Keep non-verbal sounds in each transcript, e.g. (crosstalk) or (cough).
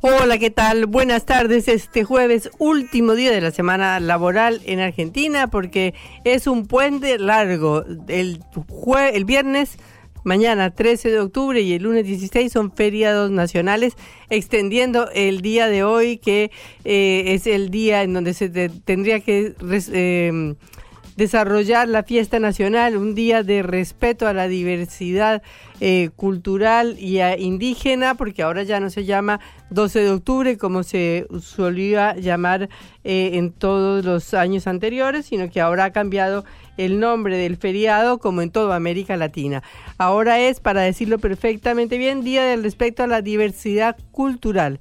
Hola, ¿qué tal? Buenas tardes. Este jueves, último día de la semana laboral en Argentina, porque es un puente largo. El, jue el viernes, mañana 13 de octubre y el lunes 16 son feriados nacionales, extendiendo el día de hoy, que eh, es el día en donde se te, tendría que... Eh, desarrollar la fiesta nacional, un día de respeto a la diversidad eh, cultural y indígena, porque ahora ya no se llama 12 de octubre como se solía llamar eh, en todos los años anteriores, sino que ahora ha cambiado el nombre del feriado como en toda América Latina. Ahora es, para decirlo perfectamente bien, Día del Respeto a la Diversidad Cultural.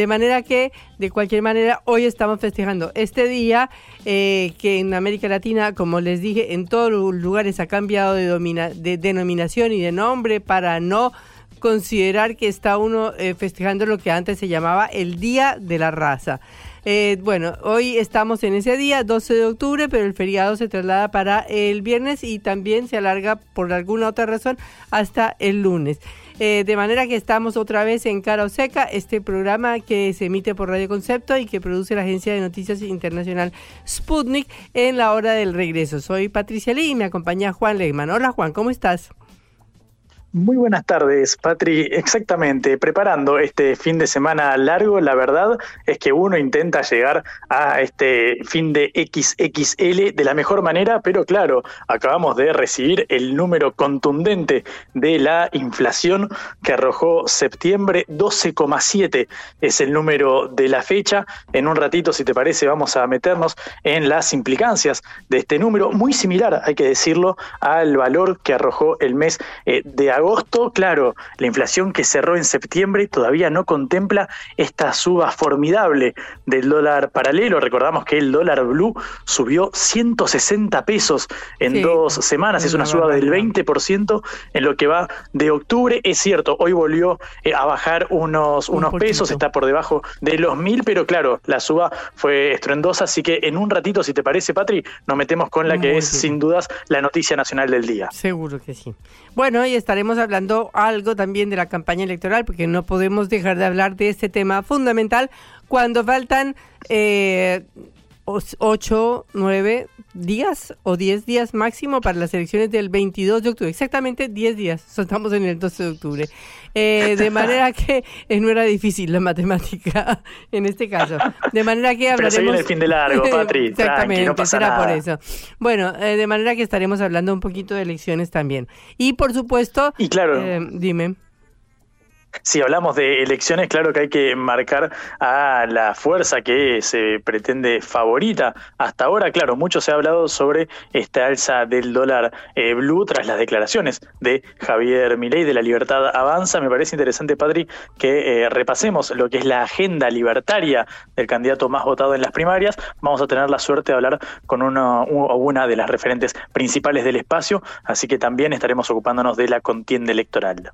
De manera que, de cualquier manera, hoy estamos festejando este día eh, que en América Latina, como les dije, en todos los lugares ha cambiado de, de denominación y de nombre para no considerar que está uno eh, festejando lo que antes se llamaba el Día de la Raza. Eh, bueno, hoy estamos en ese día, 12 de octubre, pero el feriado se traslada para el viernes y también se alarga por alguna otra razón hasta el lunes. Eh, de manera que estamos otra vez en Cara o Seca, este programa que se emite por Radio Concepto y que produce la agencia de noticias internacional Sputnik en la hora del regreso. Soy Patricia Lee y me acompaña Juan Lehmann. Hola Juan, ¿cómo estás? Muy buenas tardes, Patri. Exactamente, preparando este fin de semana largo, la verdad es que uno intenta llegar a este fin de XXL de la mejor manera, pero claro, acabamos de recibir el número contundente de la inflación que arrojó septiembre, 12,7 es el número de la fecha. En un ratito, si te parece, vamos a meternos en las implicancias de este número, muy similar, hay que decirlo, al valor que arrojó el mes eh, de agosto agosto, claro, la inflación que cerró en septiembre todavía no contempla esta suba formidable del dólar paralelo. Recordamos que el dólar blue subió 160 pesos en dos semanas, es una suba del 20% en lo que va de octubre. Es cierto, hoy volvió eh, a bajar unos, unos pesos, está por debajo de los mil, pero claro, la suba fue estruendosa, así que en un ratito, si te parece, Patri, nos metemos con la que es sin dudas la noticia nacional del día. Seguro que sí. Bueno, y estaremos hablando algo también de la campaña electoral, porque no podemos dejar de hablar de este tema fundamental cuando faltan eh, ocho, nueve días o diez días máximo para las elecciones del 22 de octubre. Exactamente 10 días. Estamos en el 12 de octubre. Eh, de manera (laughs) que eh, no era difícil la matemática (laughs) en este caso. De manera que hablaremos... Pero se el fin de largo, (laughs) Patri. Exactamente, será por eso. Bueno, eh, de manera que estaremos hablando un poquito de elecciones también. Y por supuesto... Y claro... dime. Si hablamos de elecciones, claro que hay que marcar a la fuerza que se pretende favorita. Hasta ahora, claro, mucho se ha hablado sobre esta alza del dólar eh, blue tras las declaraciones de Javier Milei de la Libertad Avanza. Me parece interesante, Padri, que eh, repasemos lo que es la agenda libertaria del candidato más votado en las primarias. Vamos a tener la suerte de hablar con una, una de las referentes principales del espacio, así que también estaremos ocupándonos de la contienda electoral.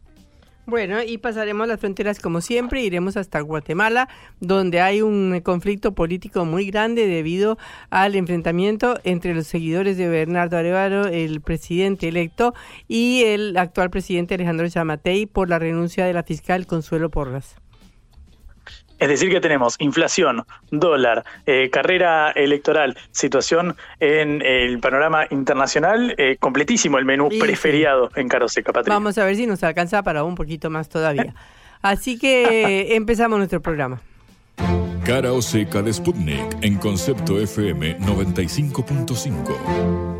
Bueno, y pasaremos las fronteras como siempre, iremos hasta Guatemala, donde hay un conflicto político muy grande debido al enfrentamiento entre los seguidores de Bernardo Arevalo, el presidente electo, y el actual presidente Alejandro Chamatei por la renuncia de la fiscal Consuelo Porras. Es decir, que tenemos inflación, dólar, eh, carrera electoral, situación en el panorama internacional, eh, completísimo el menú preferiado en Caroseca, Patricia. Vamos a ver si nos alcanza para un poquito más todavía. Así que (laughs) empezamos nuestro programa. Cara o seca de Sputnik en concepto FM 95.5.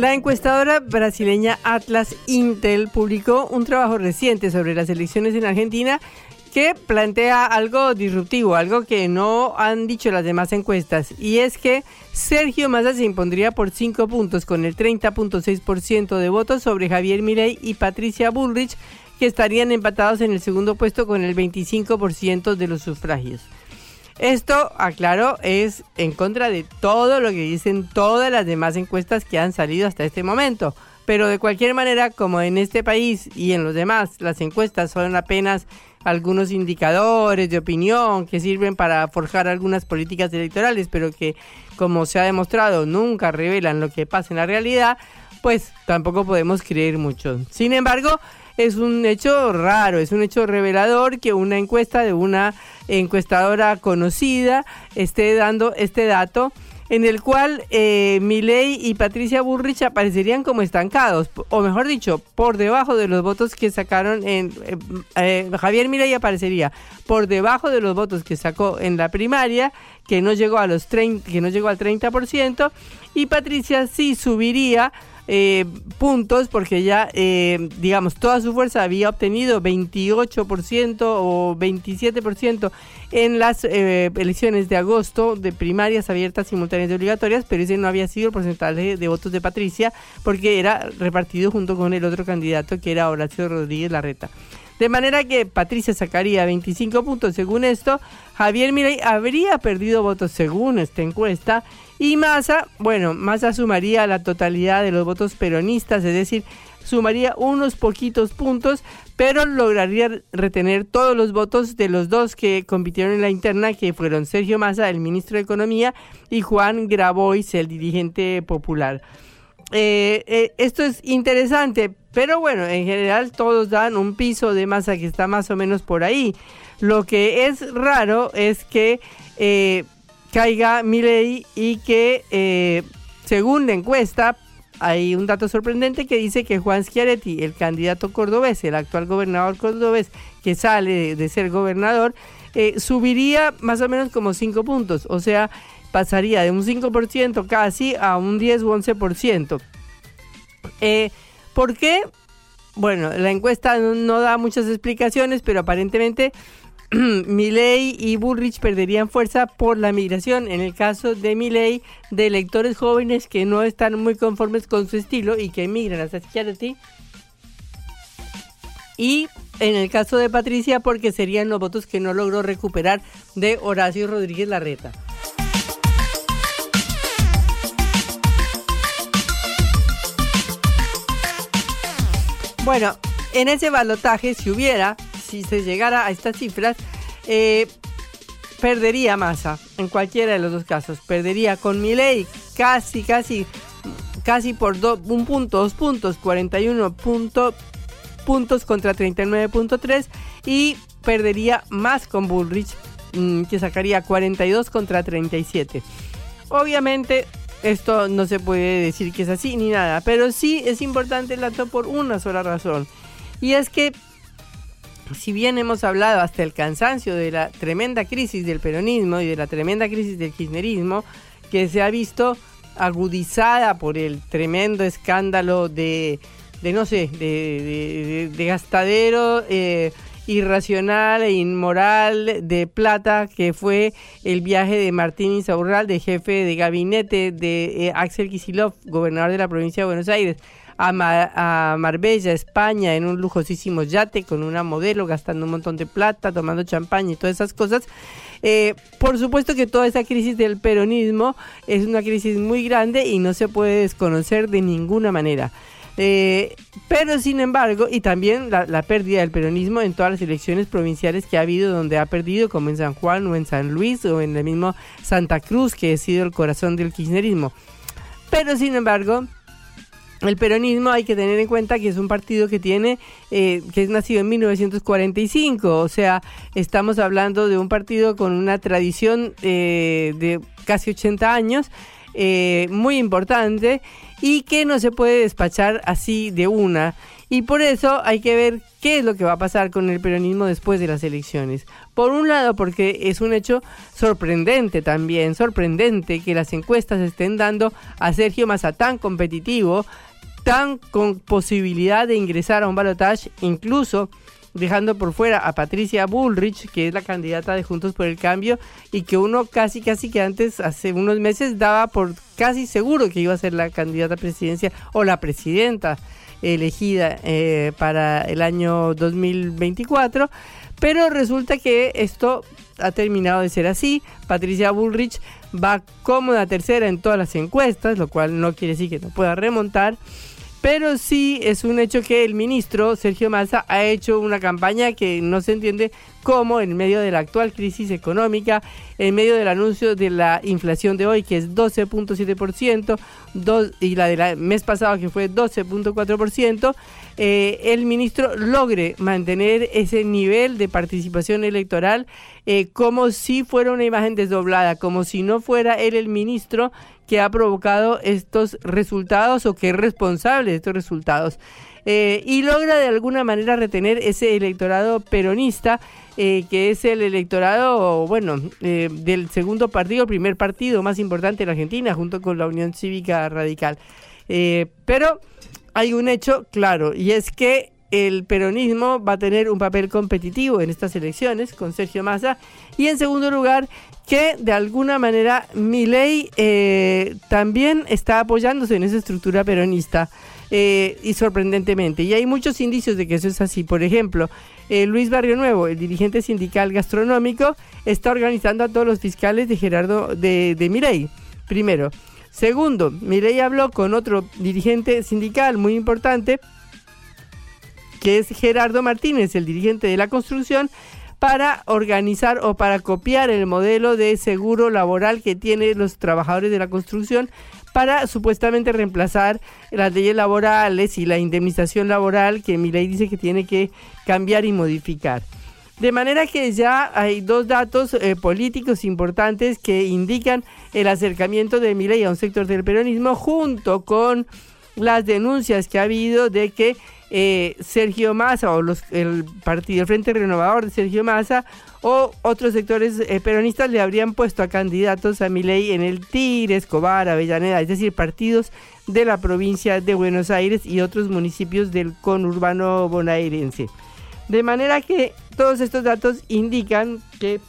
La encuestadora brasileña Atlas Intel publicó un trabajo reciente sobre las elecciones en Argentina que plantea algo disruptivo, algo que no han dicho las demás encuestas, y es que Sergio Massa se impondría por 5 puntos con el 30.6% de votos sobre Javier Milei y Patricia Bullrich, que estarían empatados en el segundo puesto con el 25% de los sufragios. Esto, aclaro, es en contra de todo lo que dicen todas las demás encuestas que han salido hasta este momento. Pero de cualquier manera, como en este país y en los demás, las encuestas son apenas algunos indicadores de opinión que sirven para forjar algunas políticas electorales, pero que, como se ha demostrado, nunca revelan lo que pasa en la realidad, pues tampoco podemos creer mucho. Sin embargo, es un hecho raro, es un hecho revelador que una encuesta de una encuestadora conocida esté dando este dato en el cual eh, Milei y Patricia Burrich aparecerían como estancados, o mejor dicho, por debajo de los votos que sacaron en... Eh, eh, Javier Milei aparecería por debajo de los votos que sacó en la primaria, que no llegó, a los 30, que no llegó al 30%, y Patricia sí subiría eh, puntos porque ya, eh, digamos, toda su fuerza había obtenido 28% o 27% en las eh, elecciones de agosto de primarias abiertas, simultáneas y obligatorias, pero ese no había sido el porcentaje de votos de Patricia porque era repartido junto con el otro candidato que era Horacio Rodríguez Larreta. De manera que Patricia sacaría 25 puntos según esto, Javier Milei habría perdido votos según esta encuesta y Massa, bueno, Massa sumaría la totalidad de los votos peronistas, es decir, sumaría unos poquitos puntos, pero lograría retener todos los votos de los dos que compitieron en la interna, que fueron Sergio Massa, el ministro de Economía, y Juan Grabois, el dirigente popular. Eh, eh, esto es interesante, pero bueno, en general todos dan un piso de masa que está más o menos por ahí. Lo que es raro es que eh, caiga Milei y que, eh, según la encuesta, hay un dato sorprendente que dice que Juan Schiaretti, el candidato cordobés, el actual gobernador cordobés que sale de, ser gobernador, subiría más o menos como 5 puntos, o sea, pasaría de un 5% casi a un 10 u 11%. Eh, ¿Por qué? Bueno, la encuesta no, da muchas explicaciones, pero aparentemente (clears throat) Milei y Bullrich perderían fuerza por la migración. En el caso de Milei, de electores jóvenes que no están muy conformes con su estilo y que emigran hacia Schiaretti. Y en el caso de Patricia, porque serían los votos que no logró recuperar de Horacio Rodríguez Larreta. Bueno, en ese balotaje, si hubiera, si se llegara a estas cifras, eh, perdería masa en cualquiera de los dos casos. Perdería con mi ley casi, casi, casi por un punto, dos puntos, 41 punto, puntos contra 39.3 y perdería más con Bullrich, mm, que sacaría 42 contra 37. Obviamente esto no se puede decir que es así ni nada, pero sí es importante el dato por una sola razón. Y es que, si bien hemos hablado hasta el cansancio de la tremenda crisis del peronismo y de la tremenda crisis del kirchnerismo, que se ha visto agudizada por el tremendo escándalo de, de no sé, de, de, gastadero. Eh, irracional e inmoral de plata que fue el viaje de Martín Insaurral, de jefe de gabinete de eh, Axel Kisilov, gobernador de la provincia de Buenos Aires, a, a, Marbella, España, en un lujosísimo yate con una modelo, gastando un montón de plata, tomando champaña y todas esas cosas. Eh, por supuesto que toda esa crisis del peronismo es una crisis muy grande y no se puede desconocer de ninguna manera. Eh, pero sin embargo, y también la, pérdida del peronismo en todas las elecciones provinciales que ha habido, donde ha perdido, como en San Juan o en San Luis o en el mismo Santa Cruz, que ha sido el corazón del kirchnerismo. Pero sin embargo, el peronismo hay que tener en cuenta que es un partido que tiene, eh, que es nacido en 1945, o sea, estamos hablando de un partido con una tradición eh, de casi 80 años, muy importante y que no se puede despachar así de una Y por eso hay que ver qué es lo que va a pasar con el peronismo después de las elecciones. Por un lado, porque es un hecho sorprendente también, sorprendente que las encuestas estén dando a Sergio Massa tan competitivo, tan con posibilidad de ingresar a un balotaje, incluso dejando por fuera a Patricia Bullrich, que es la candidata de Juntos por el Cambio, y que uno casi, casi que antes, hace unos meses, daba por casi seguro que iba a ser la candidata a presidencia o la presidenta elegida eh, para el año 2024, pero resulta que esto ha terminado de ser así. Patricia Bullrich va cómoda tercera en todas las encuestas, lo cual no quiere decir que no pueda remontar. Pero sí es un hecho que el ministro Sergio Massa ha hecho una campaña que no se entiende cómo en medio de la actual crisis económica, en medio del anuncio de la inflación de hoy que es 12.7% y la del mes pasado que fue 12.4%, eh, el ministro logre mantener ese nivel de participación electoral eh, como si fuera una imagen desdoblada, como si no fuera él el ministro que ha provocado estos resultados o que es responsable de estos resultados. Eh, y logra de alguna manera retener ese electorado peronista, eh, que es el electorado, bueno, eh, del segundo partido, el primer partido más importante de la Argentina, junto con la Unión Cívica Radical. pero hay un hecho claro, y es que el peronismo va a tener un papel competitivo en estas elecciones con Sergio Massa. Y en segundo lugar, que de alguna manera Milei eh, también está apoyándose en esa estructura peronista. Eh, y sorprendentemente. Y hay muchos indicios de que eso es así. Por ejemplo, eh, Luis Barrio Nuevo, el dirigente sindical gastronómico, está organizando a todos los fiscales de Gerardo de, de. Primero. Segundo, Milei habló con otro dirigente sindical muy importante, que es Gerardo Martínez, el dirigente de la construcción, para organizar o para copiar el modelo de seguro laboral que tienen los trabajadores de la construcción para supuestamente reemplazar las leyes laborales y la indemnización laboral que mi ley dice que tiene que cambiar y modificar. De manera que ya hay dos datos eh, políticos importantes que indican el acercamiento de ley a un sector del peronismo junto con las denuncias que ha habido de que eh, Sergio Massa o los, el partido, el Frente Renovador de Sergio Massa o otros sectores eh, peronistas le habrían puesto a candidatos a Milei en el Tigre, Escobar, Avellaneda, es decir, partidos de la provincia de Buenos Aires y otros municipios del conurbano bonaerense. De manera que todos estos datos indican que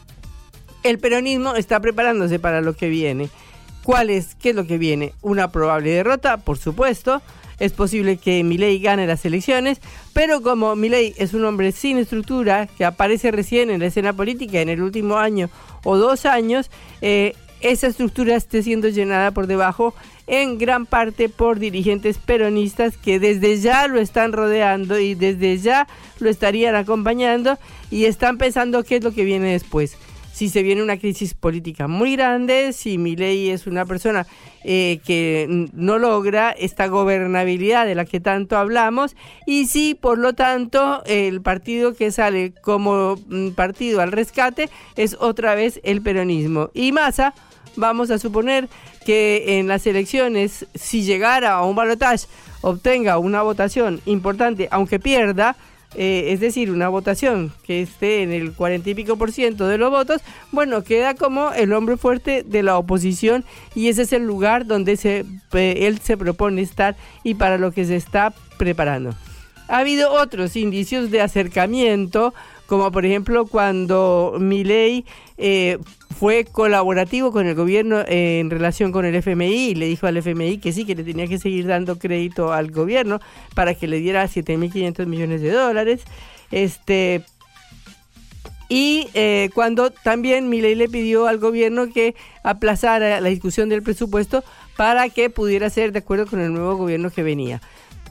el peronismo está preparándose para lo que viene. ¿Cuál es? ¿Qué es lo que viene? Una probable derrota, por supuesto es posible que Milei gane las elecciones, pero como Milei es un hombre sin estructura, que aparece recién en la escena política en el último año o dos años, eh, esa estructura esté siendo llenada por debajo en gran parte por dirigentes peronistas que desde ya lo están rodeando y desde ya lo estarían acompañando y están pensando qué es lo que viene después si se viene una crisis política muy grande, si Milei es una persona eh, que no logra esta gobernabilidad de la que tanto hablamos y si por lo tanto el partido que sale como mm, partido al rescate es otra vez el peronismo. Y Massa, vamos a suponer que en las elecciones, si llegara a un balotaje, obtenga una votación importante, aunque pierda, eh, es decir, una votación que esté en el cuarenta y pico por ciento de los votos, bueno, queda como el hombre fuerte de la oposición y ese es el lugar donde se, él se propone estar y para lo que se está preparando. Ha habido otros indicios de acercamiento, como por ejemplo cuando Milei eh, fue colaborativo con el gobierno en relación con el FMI le dijo al FMI que sí, que le tenía que seguir dando crédito al gobierno para que le diera 7.500 millones de dólares. Este, y eh, cuando también Milei le pidió al gobierno que aplazara la discusión del presupuesto para que pudiera ser de acuerdo con el nuevo gobierno que venía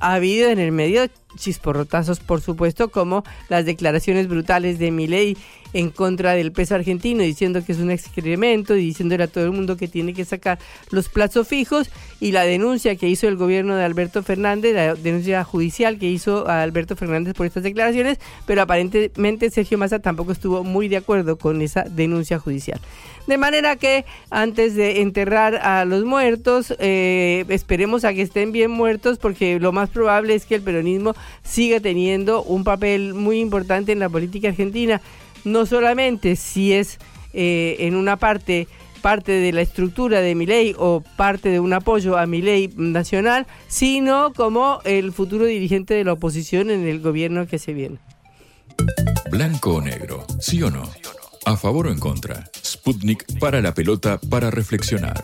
ha habido en el medio chisporrotazos, por supuesto, como las declaraciones brutales de Milei en contra del peso argentino, diciendo que es un excremento y diciéndole a todo el mundo que tiene que sacar los plazos fijos y la denuncia que hizo el gobierno de Alberto Fernández, la denuncia judicial que hizo a Alberto Fernández por estas declaraciones, pero aparentemente Sergio Massa tampoco estuvo muy de acuerdo con esa denuncia judicial. De manera que antes de enterrar a los muertos, eh, esperemos a que estén bien muertos porque lo más probable es que el peronismo sigue teniendo un papel muy importante en la política argentina, no solamente si es eh, en una parte parte de la estructura de mi ley o parte de un apoyo a mi ley nacional, sino como el futuro dirigente de la oposición en el gobierno que se viene. Blanco o negro, sí o no. A favor o en contra. Sputnik para la pelota para reflexionar.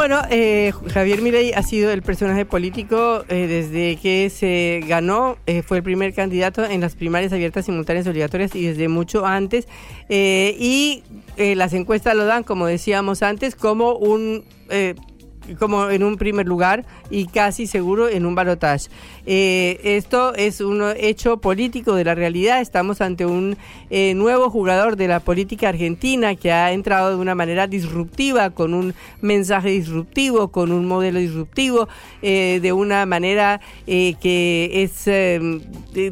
Bueno, eh, Javier Milei ha sido el personaje político eh, desde que se ganó, eh, fue el primer candidato en las primarias abiertas, simultáneas, obligatorias y desde mucho antes. y las encuestas lo dan, como decíamos antes, como un como en un primer lugar y casi seguro en un balotaje. Eh, esto es un hecho político de la realidad. Estamos ante un eh, nuevo jugador de la política argentina que ha entrado de una manera disruptiva, con un mensaje disruptivo, con un modelo disruptivo, eh, de una manera que es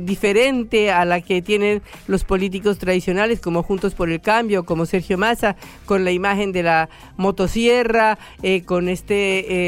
diferente a la que tienen los políticos tradicionales, como Juntos por el Cambio, como Sergio Massa, con la imagen de la motosierra, con este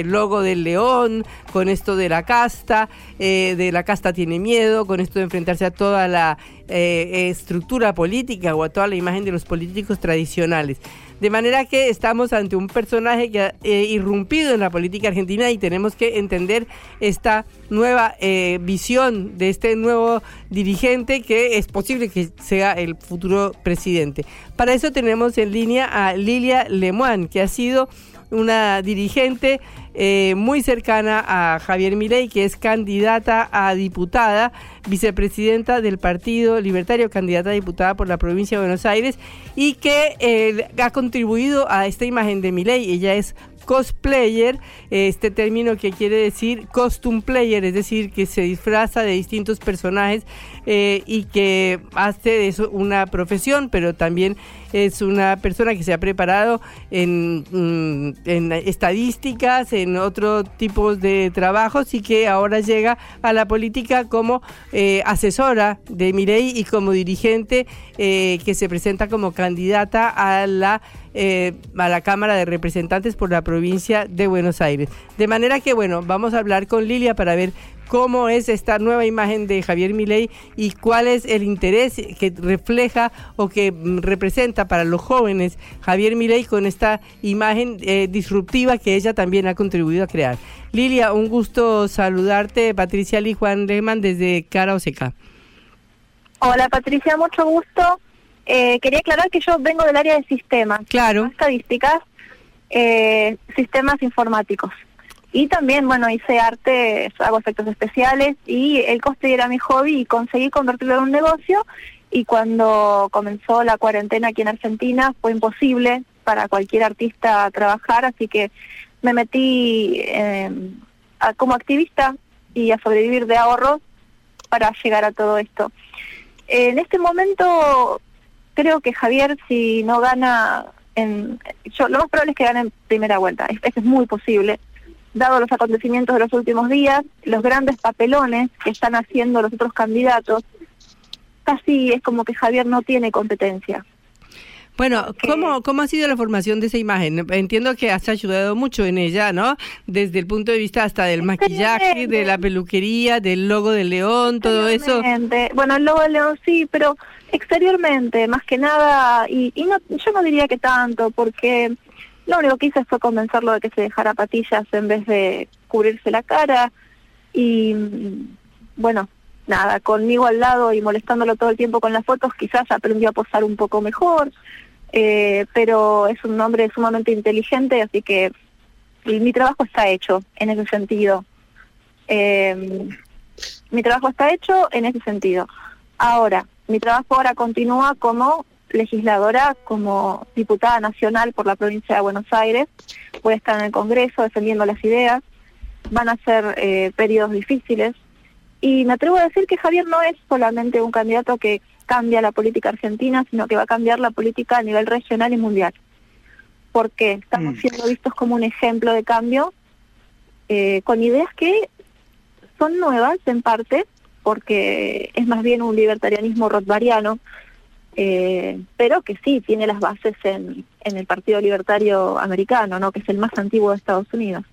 logo del león, con esto de la casta. Eh, de la casta tiene miedo, con esto de enfrentarse a toda la eh, estructura política o a toda la imagen de los políticos tradicionales. De manera que estamos ante un personaje que ha eh, irrumpido en la política argentina y tenemos que entender esta nueva visión de este nuevo dirigente que es posible que sea el futuro presidente. Para eso tenemos en línea a Lilia Lemoine, que ha sido una dirigente eh, muy cercana a Javier Milei, que es candidata a diputada, vicepresidenta del Partido Libertario, candidata a diputada por la provincia de Buenos Aires, y que eh, ha contribuido a esta imagen de Milei. Ella es cosplayer, este término que quiere decir costume player, es decir, que se disfraza de distintos personajes eh, y que hace de eso una profesión, pero también es una persona que se ha preparado en, mm, en estadísticas, en otro tipo de trabajos y que ahora llega a la política como eh, asesora de Mirey y como dirigente eh, que se presenta como candidata a la eh, a la Cámara de Representantes por la provincia de Buenos Aires. De manera que, bueno, vamos a hablar con Lilia para ver cómo es esta nueva imagen de Javier Milei y cuál es el interés que refleja o que mm, representa para los jóvenes Javier Milei con esta imagen eh, disruptiva que ella también ha contribuido a crear. Lilia, un gusto saludarte. Patricia Lee Juan Lehmann desde Cara Oseca. Hola Patricia, mucho gusto. Eh, quería aclarar que yo vengo del área de sistemas. Claro. Estadísticas, eh, sistemas informáticos. Y también, bueno, hice arte, hago efectos especiales y el cosplay era mi hobby y conseguí convertirlo en un negocio. Y cuando comenzó la cuarentena aquí en Argentina fue imposible para cualquier artista trabajar, así que me metí em, como activista y a sobrevivir de ahorros para llegar a todo esto. En este momento creo que Javier si no gana en, yo lo más probable es que gane en primera vuelta, eso es muy posible dado los acontecimientos de los últimos días, los grandes papelones que están haciendo los otros candidatos, casi es como que Javier no tiene competencia. Bueno, ¿cómo, ¿cómo ha sido la formación de esa imagen? Entiendo que has ayudado mucho en ella, ¿no? Desde el punto de vista hasta del maquillaje, de la peluquería, del logo del león, todo eso. Bueno, el logo del león sí, pero exteriormente, más que nada, y, y no, yo no diría que tanto, porque lo único que hice fue convencerlo de que se dejara patillas en vez de cubrirse la cara. Y bueno, nada, conmigo al lado y molestándolo todo el tiempo con las fotos, quizás aprendió a posar un poco mejor. Eh, pero es un hombre sumamente inteligente, así que mi trabajo está hecho en ese sentido. Eh, mi trabajo está hecho en ese sentido. Ahora, mi trabajo ahora continúa como legisladora como diputada nacional por la provincia de Buenos Aires. Voy a estar en el Congreso defendiendo las ideas. Van a ser eh, periodos difíciles. Y me atrevo a decir que Javier no es solamente un candidato que cambia la política argentina, sino que va a cambiar la política a nivel regional y mundial. Porque estamos mm. siendo vistos como un ejemplo de cambio eh, con ideas que son nuevas en parte, porque es más bien un libertarianismo rothbariano, eh, pero que sí tiene las bases en, en el Partido Libertario Americano, ¿no? que es el más antiguo de Estados Unidos.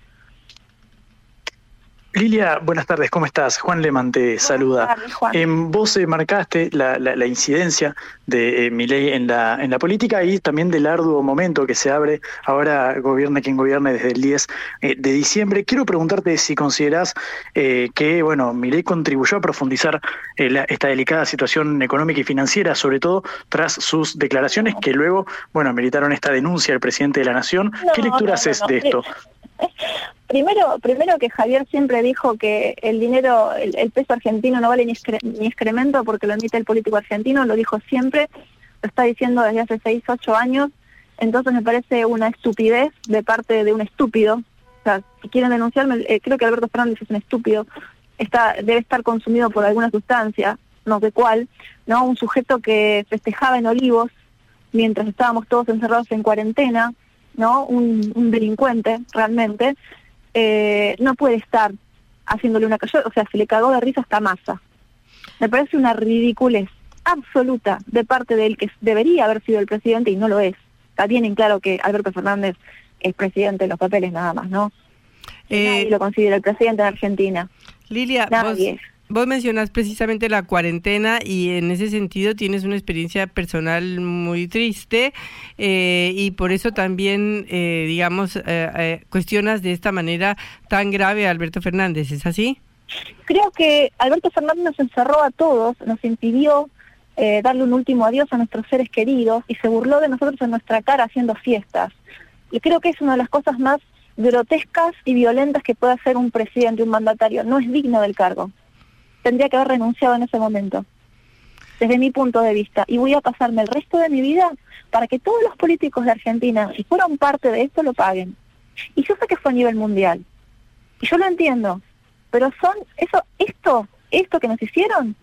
Lilia, buenas tardes, ¿cómo estás? Juan Leman te saluda. En vos eh, marcaste la, la, incidencia de eh, Milei en la, en la política y también del arduo momento que se abre ahora gobierna quien gobierne desde el 10 eh, de diciembre. Quiero preguntarte si considerás que bueno, Milei contribuyó a profundizar esta delicada situación económica y financiera, sobre todo tras sus declaraciones que luego, bueno, meritaron esta denuncia del presidente de la Nación. ¿Qué lectura haces de esto? (laughs) Primero, primero que Javier siempre dijo que el dinero, el, peso argentino no vale ni, excremento porque lo emite el político argentino, lo dijo siempre, lo está diciendo desde hace seis, ocho años, entonces me parece una estupidez de parte de un estúpido. O sea, si quieren denunciarme, eh, creo que Alberto Fernández es un estúpido, está, debe estar consumido por alguna sustancia, no sé cuál, ¿no? Un sujeto que festejaba en Olivos mientras estábamos todos encerrados en cuarentena, ¿no? Un, un delincuente realmente, eh, no puede estar haciéndole una o sea, se le cagó de risa hasta masa. Me parece una ridiculez absoluta de parte de él que debería haber sido el presidente y no lo es. Está bien en claro que Alberto Fernández es presidente de los papeles nada más, ¿no? Eh, Nadie lo considera el presidente de Argentina. Lilia, Nadie. Vos mencionas precisamente la cuarentena y en ese sentido tienes una experiencia personal muy triste eh, y por eso también, eh, digamos, eh, cuestionas de esta manera tan grave a Alberto Fernández, ¿es así? Creo que Alberto Fernández nos encerró a todos, nos impidió darle un último adiós a nuestros seres queridos y se burló de nosotros en nuestra cara haciendo fiestas. Y creo que es una de las cosas más grotescas y violentas que puede hacer un presidente, un mandatario. No es digno del cargo tendría que haber renunciado en ese momento, desde mi punto de vista. Y voy a pasarme el resto de mi vida para que todos los políticos de Argentina, si fueron parte de esto, lo paguen. Y yo sé que fue a nivel mundial. Y yo lo entiendo. Pero son, eso, esto, esto que nos hicieron,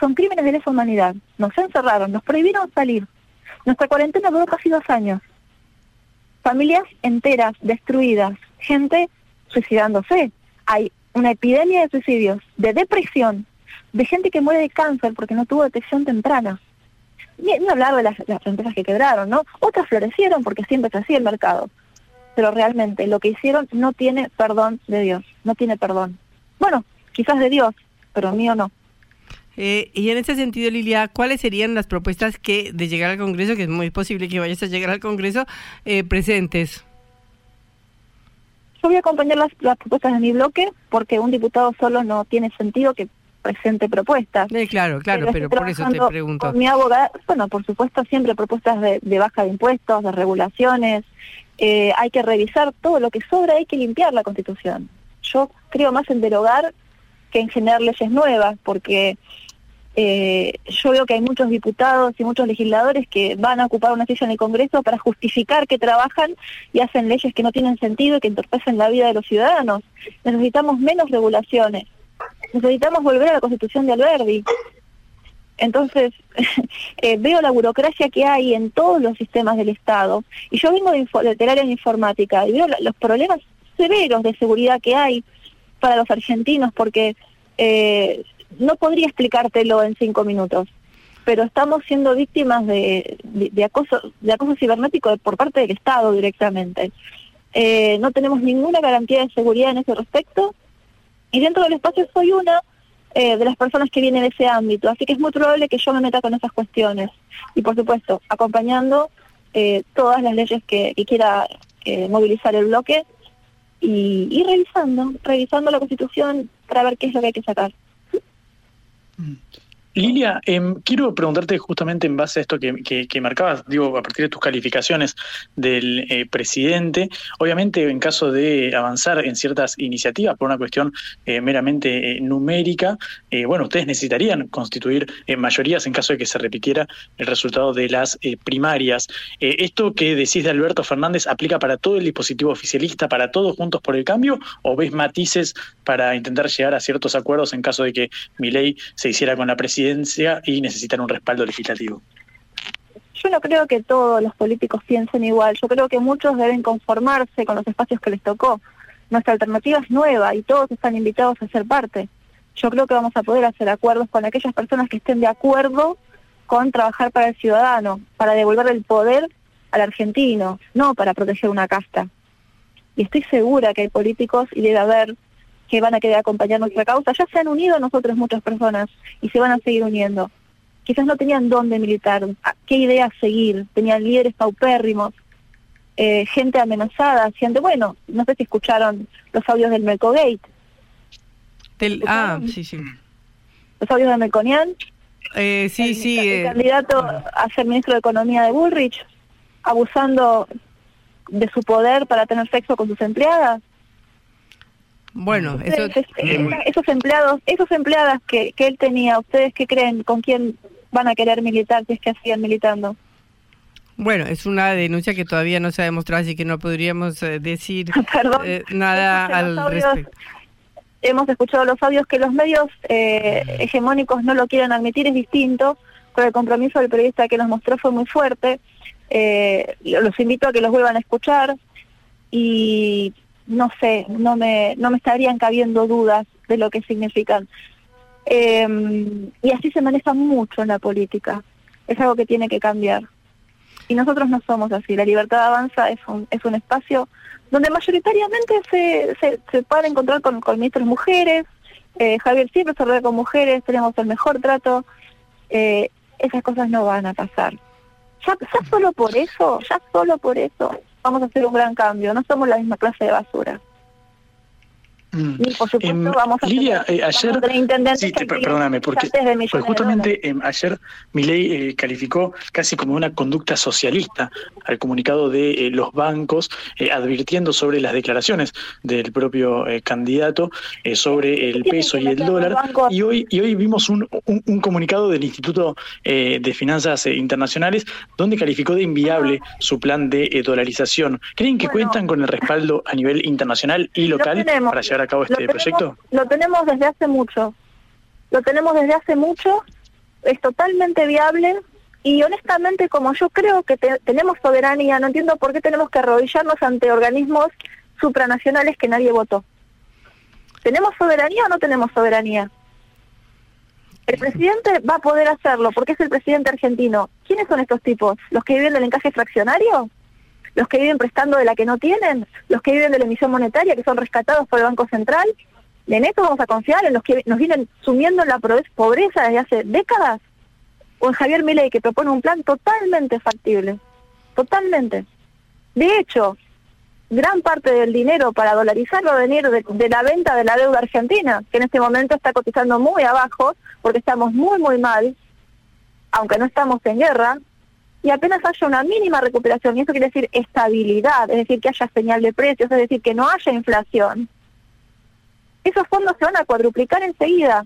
son crímenes de lesa humanidad. Nos encerraron, nos prohibieron salir. Nuestra cuarentena duró casi dos años. Familias enteras destruidas, gente suicidándose. Hay una epidemia de suicidios, de depresión, de gente que muere de cáncer porque no tuvo detección temprana. Ni, hablar de las, empresas que quebraron, ¿no? Otras florecieron porque siempre se hacía el mercado. Pero realmente lo que hicieron no tiene perdón de Dios, no tiene perdón. Bueno, quizás de Dios, pero mío no. Eh, y en ese sentido, Lilia, ¿cuáles serían las propuestas que de llegar al Congreso, que es muy posible que vayas a llegar al Congreso, eh, presentes? Yo voy a acompañar las, propuestas de mi bloque porque un diputado solo no tiene sentido que presente propuestas. claro, claro, pero, por eso te pregunto. mi abogado, bueno, por supuesto, siempre propuestas de, baja de impuestos, de regulaciones. Eh, hay que revisar todo lo que sobra, hay que limpiar la Constitución. Yo creo más en derogar que en generar leyes nuevas, porque eh, yo veo que hay muchos diputados y muchos legisladores que van a ocupar una silla en el Congreso para justificar que trabajan y hacen leyes que no tienen sentido y que entorpecen la vida de los ciudadanos. Necesitamos menos regulaciones. Necesitamos volver a la Constitución de Alberdi. Entonces, (laughs) eh, veo la burocracia que hay en todos los sistemas del Estado. Y yo vengo de, del área de informática y veo los problemas severos de seguridad que hay para los argentinos porque eh, no podría explicártelo en cinco minutos, pero estamos siendo víctimas de, acoso, de acoso cibernético por parte del Estado directamente. Eh, no tenemos ninguna garantía de seguridad en ese respecto y dentro del espacio soy una eh, de las personas que viene de ese ámbito, así que es muy probable que yo me meta con esas cuestiones y por supuesto acompañando eh, todas las leyes que, quiera movilizar el bloque y revisando, revisando la constitución para ver qué es lo que hay que sacar. Mm. Lilia, em, quiero preguntarte justamente en base a esto que, marcabas, digo, a partir de tus calificaciones del eh, presidente, obviamente en caso de avanzar en ciertas iniciativas por una cuestión eh, meramente eh, numérica, bueno, ustedes necesitarían constituir mayorías en caso de que se repitiera el resultado de las primarias. ¿Esto que decís de Alberto Fernández aplica para todo el dispositivo oficialista, para todos juntos por el cambio, o ves matices para intentar llegar a ciertos acuerdos en caso de que mi ley se hiciera con la presidencia? Y necesitan un respaldo legislativo. Yo no creo que todos los políticos piensen igual, yo creo que muchos deben conformarse con los espacios que les tocó. Nuestra alternativa es nueva y todos están invitados a ser parte. Yo creo que vamos a poder hacer acuerdos con aquellas personas que estén de acuerdo con trabajar para el ciudadano, para devolver el poder al argentino, no para proteger una casta. Y estoy segura que hay políticos, y debe haber, que van a querer acompañar nuestra causa. Ya se han unido nosotros muchas personas y se van a seguir uniendo. Quizás no tenían dónde militar, qué ideas seguir, tenían líderes paupérrimos, eh, gente amenazada, gente, bueno, no sé si escucharon los audios del Melcogate. Del, ah, sí, sí. Los audios de Melconian. Eh, sí, sí. El, eh, candidato a ser ministro de Economía de Bullrich, abusando de su poder para tener sexo con sus empleadas. Bueno, eso... esos empleados, esos empleadas que, que él tenía, ¿ustedes qué creen? ¿Con quién van a querer militar si es que siguen militando? Bueno, es una denuncia que todavía no se ha demostrado, así que no podríamos eh, decir (laughs) eh, nada al respecto. Hemos escuchado los audios que los medios eh, hegemónicos no lo quieren admitir, es distinto, pero el compromiso del periodista que nos mostró fue muy fuerte. los invito a que los vuelvan a escuchar y no sé, no me, no me estarían cabiendo dudas de lo que significan. y así se maneja mucho en la política. Es algo que tiene que cambiar. Y nosotros no somos así. La libertad avanza es un, es un espacio donde mayoritariamente se, se, se pueden encontrar con, con mujeres. Eh, Javier siempre se rodea con mujeres, tenemos el mejor trato. Eh, esas cosas no van a pasar. Ya solo por eso, ya solo por eso vamos a hacer un gran cambio. No somos la misma clase de basura. Mm. por supuesto, em, vamos a Lidia, eh, ayer, sí, perdóname, porque, justamente eh, ayer Milei eh, calificó casi como una conducta socialista al comunicado de eh, los bancos, advirtiendo sobre las declaraciones del propio candidato sobre el peso y el dólar. Y hoy, y hoy vimos un, un, comunicado del Instituto de Finanzas Internacionales donde calificó de inviable su plan de dolarización. ¿Creen que cuentan con el respaldo a nivel internacional y local para llegar a cabo este proyecto? Lo tenemos desde hace mucho. Lo tenemos desde hace mucho. Es totalmente viable. Y honestamente, como yo creo que tenemos soberanía, no entiendo por qué tenemos que arrodillarnos ante organismos supranacionales que nadie votó. ¿Tenemos soberanía o no tenemos soberanía? El presidente va a poder hacerlo porque es el presidente argentino. ¿Quiénes son estos tipos? ¿Los que viven del encaje fraccionario? Los que viven prestando de la que no tienen, los que viven de la emisión monetaria, que son rescatados por el Banco Central. ¿En esto vamos a confiar? ¿En los que nos vienen sumiendo en la pobreza desde hace décadas? ¿O en Javier Milei, que propone un plan totalmente factible? Totalmente. De hecho, gran parte del dinero para dolarizar va a venir de, de, la venta de la deuda argentina, que en este momento está cotizando muy abajo, porque estamos muy, muy mal, aunque no estamos en guerra, y apenas haya una mínima recuperación, y eso quiere decir estabilidad, es decir, que haya señal de precios, es decir, que no haya inflación, esos fondos se van a cuadruplicar enseguida.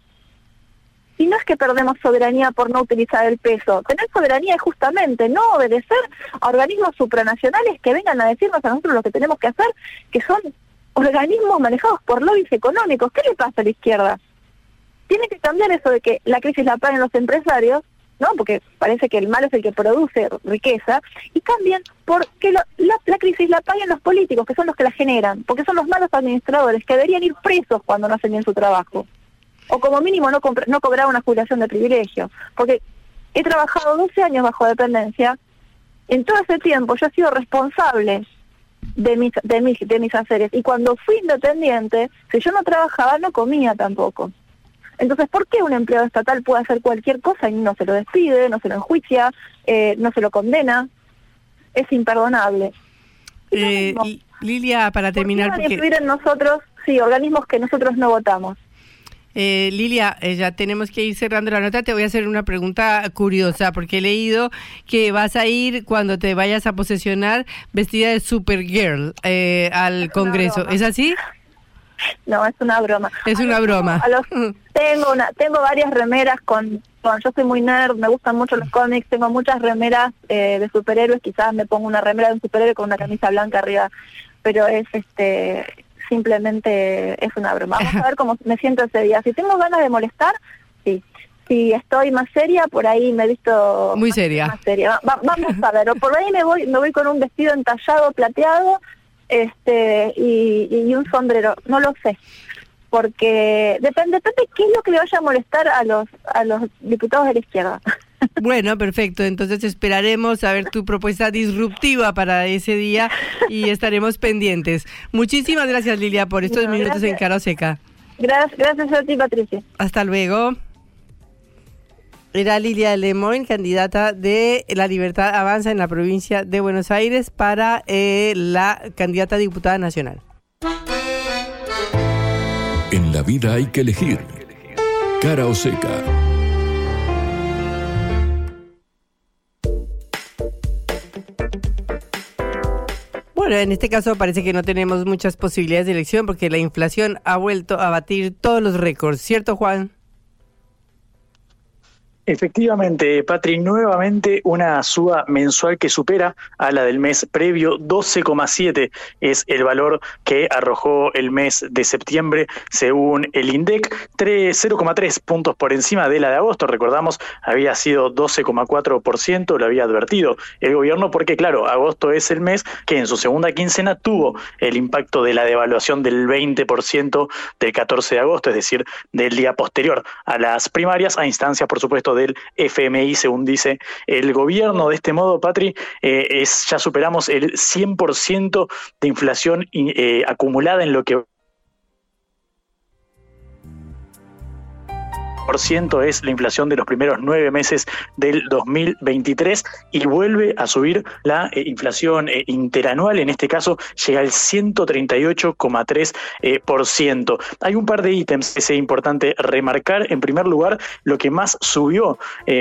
Y no es que perdemos soberanía por no utilizar el peso. Tener soberanía es justamente no obedecer a organismos supranacionales que vengan a decirnos a nosotros lo que tenemos que hacer, que son organismos manejados por lobbies económicos. ¿Qué le pasa a la izquierda? Tiene que cambiar eso de que la crisis la paguen los empresarios ¿no? Porque parece que el malo es el que produce riqueza, y cambian porque la, crisis la pagan los políticos, que son los que la generan, porque son los malos administradores, que deberían ir presos cuando no hacen bien su trabajo. O como mínimo no, no una jubilación de privilegio. Porque he trabajado 12 años bajo dependencia, en todo ese tiempo yo he sido responsable de mis, de mis, de mis haceres, y cuando fui independiente, si yo no trabajaba, no comía tampoco. Entonces, ¿por qué un empleado estatal puede hacer cualquier cosa y no se lo despide, no se lo enjuicia, eh, no se lo condena? Es imperdonable. Eh, Lilia, para terminar... ¿Por qué en nosotros, sí, organismos que nosotros no votamos? Eh, Lilia, eh, ya tenemos que ir cerrando la nota. Te voy a hacer una pregunta curiosa, porque he leído que vas a ir cuando te vayas a posesionar vestida de Supergirl eh, al Congreso. ¿Es así? (laughs) No, es una broma. Es una broma. (laughs) tengo una, tengo varias remeras con, yo soy muy nerd, me gustan mucho los cómics, tengo muchas remeras eh, de superhéroes, quizás me pongo una remera de un superhéroe con una camisa blanca arriba, pero es este simplemente es una broma. Vamos a ver cómo me siento ese día. Si tengo ganas de molestar, sí. Si estoy más seria, por ahí me he visto muy seria. Más seria. vamos a ver, por ahí me voy me voy con un vestido entallado plateado este y, un sombrero, no lo sé, porque depende, depende qué es lo que le vaya a molestar a los a los diputados de la izquierda. (laughs) Bueno, perfecto. Entonces esperaremos a ver tu propuesta disruptiva para ese día y estaremos pendientes. Muchísimas gracias, Lilia, por estos minutos en Caro Seca. Gracias, gracias a ti, Patricia. Hasta luego. Era Lilia Lemoyne, candidata de La Libertad Avanza en la provincia de Buenos Aires para eh, la candidata a diputada nacional. En la vida hay que elegir. Cara o seca. Bueno, en este caso parece que no tenemos muchas posibilidades de elección porque la inflación ha vuelto a batir todos los récords, ¿cierto Juan? Efectivamente, Patri, nuevamente una suba mensual que supera a la del mes previo, 12,7 es el valor que arrojó el mes de septiembre según el INDEC, 0,3 puntos por encima de la de agosto, recordamos, había sido 12,4%, lo había advertido el gobierno porque claro, agosto es el mes que en su segunda quincena tuvo el impacto de la devaluación del 20% del 14 de agosto, es decir, del día posterior a las primarias, a instancias, por supuesto, del FMI, según dice el gobierno. De este modo, Patri, eh, es, ya superamos el 100% de inflación eh, acumulada en lo que es la inflación de los primeros nueve meses del 2023 y vuelve a subir la eh, inflación eh, interanual, en este caso llega al 138,3%. Eh, Hay un par de ítems que es importante remarcar. En primer lugar, lo que más subió,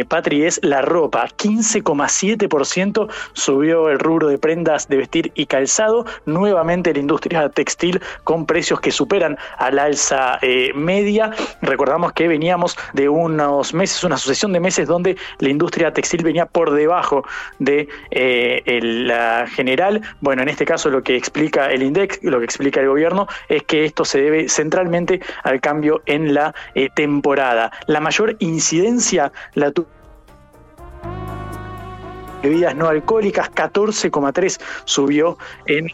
Patri, es la ropa. 15,7% subió el rubro de prendas de vestir y calzado. Nuevamente la industria textil con precios que superan al alza media. Recordamos que veníamos de unos meses, una sucesión de meses donde la industria textil venía por debajo de eh, la general. Bueno, en este caso lo que explica el INDEX, lo que explica el gobierno, es que esto se debe centralmente al cambio en la eh, temporada. La mayor incidencia la tuvo bebidas no alcohólicas, 14,3 subió en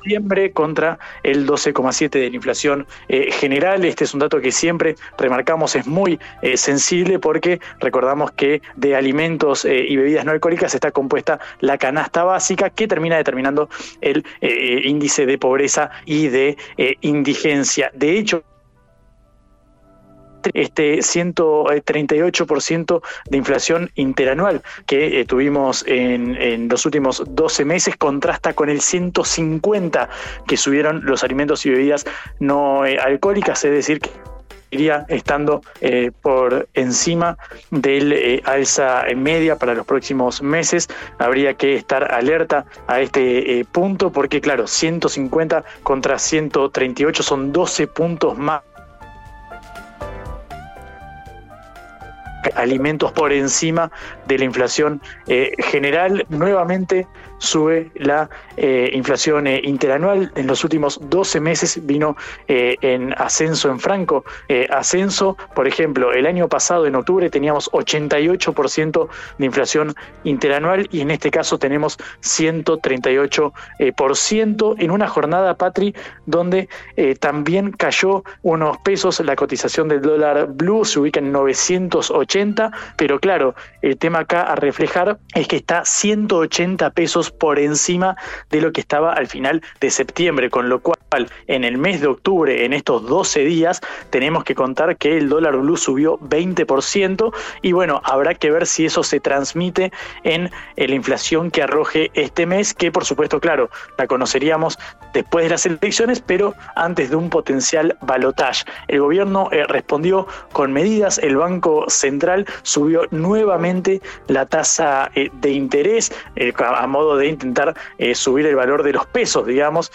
septiembre contra el 12,7 de la inflación eh, general. Este es un dato que siempre remarcamos es muy eh, sensible porque recordamos que de alimentos eh, y bebidas no alcohólicas está compuesta la canasta básica que termina determinando el índice de pobreza y de indigencia. De hecho, este 138% de inflación interanual que eh, tuvimos en, los últimos 12 meses contrasta con el 150 que subieron los alimentos y bebidas no eh, alcohólicas, es decir, que iría estando eh, por encima del alza media para los próximos meses. Habría que estar alerta a este punto porque, claro, 150 contra 138 son 12 puntos más alimentos por encima de la inflación eh, general. Nuevamente sube la eh, inflación eh, interanual. En los últimos 12 meses vino en ascenso en franco. ascenso, por ejemplo, el año pasado en octubre teníamos 88% de inflación interanual y en este caso tenemos 138% en una jornada, Patri, donde también cayó unos pesos la cotización del dólar blue, se ubica en 980, pero claro, el tema acá a reflejar es que está 180 pesos por encima de lo que estaba al final de septiembre, con lo cual en el mes de octubre, en estos 12 días, tenemos que contar que el dólar blue subió 20% y bueno, habrá que ver si eso se transmite en la inflación que arroje este mes, que por supuesto, claro, la conoceríamos después de las elecciones, pero antes de un potencial balotage. El gobierno eh, respondió con medidas, el Banco Central subió nuevamente la tasa eh, de interés eh, a modo de intentar subir el valor de los pesos, digamos,